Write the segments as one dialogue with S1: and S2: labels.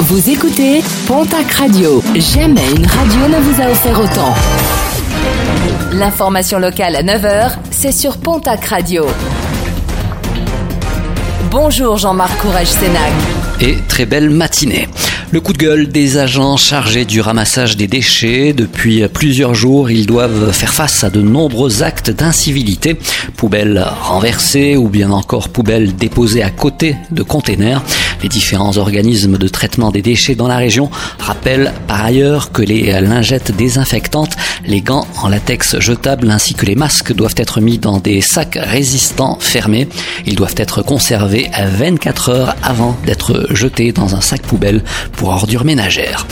S1: Vous écoutez Pontac Radio. Jamais une radio ne vous a offert autant. L'information locale à 9h, c'est sur Pontac Radio. Bonjour Jean-Marc Courage Sénac.
S2: Et très belle matinée. Le coup de gueule des agents chargés du ramassage des déchets. Depuis plusieurs jours, ils doivent faire face à de nombreux actes d'incivilité. Poubelles renversées ou bien encore poubelles déposées à côté de containers. Les différents organismes de traitement des déchets dans la région rappellent par ailleurs que les lingettes désinfectantes, les gants en latex jetables ainsi que les masques doivent être mis dans des sacs résistants fermés. Ils doivent être conservés à 24 heures avant d'être jetés dans un sac poubelle pour ordures ménagères.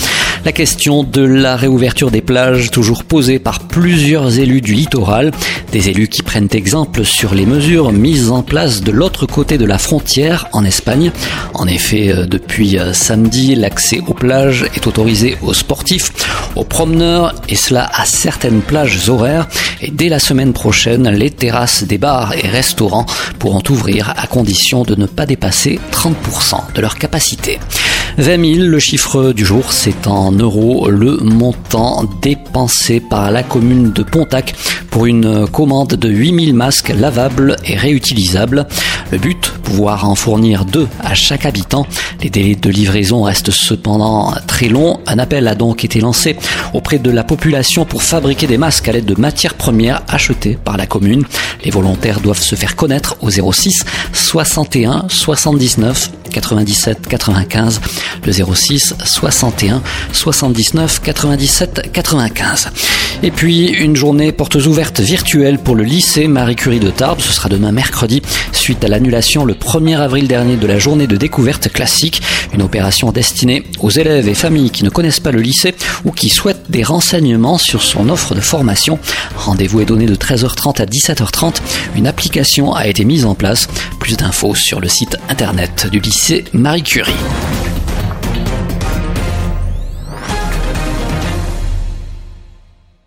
S2: La question de la réouverture des plages, toujours posée par plusieurs élus du littoral, des élus qui prennent exemple sur les mesures mises en place de l'autre côté de la frontière en Espagne. En effet, euh, depuis euh, samedi, l'accès aux plages est autorisé aux sportifs, aux promeneurs et cela à certaines plages horaires. Et dès la semaine prochaine, les terrasses des bars et restaurants pourront ouvrir à condition de ne pas dépasser 30% de leur capacité. 20 000, le chiffre du jour, c'est en euros le montant dépensé par la commune de Pontac pour une commande de 8000 masques lavables et réutilisables. Le but, pouvoir en fournir deux à chaque habitant. Les délais de livraison restent cependant très longs. Un appel a donc été lancé auprès de la population pour fabriquer des masques à l'aide de matières premières achetées par la commune. Les volontaires doivent se faire connaître au 06 61 79 97 95, le 06 61 79 97 95. Et puis une journée portes ouvertes virtuelle pour le lycée Marie Curie de Tarbes, ce sera demain mercredi, suite à l'annulation le 1er avril dernier de la journée de découverte classique, une opération destinée aux élèves et familles qui ne connaissent pas le lycée ou qui souhaitent des renseignements sur son offre de formation. Rendez-vous est donné de 13h30 à 17h30. Une application a été mise en place. Plus d'infos sur le site internet du lycée Marie Curie.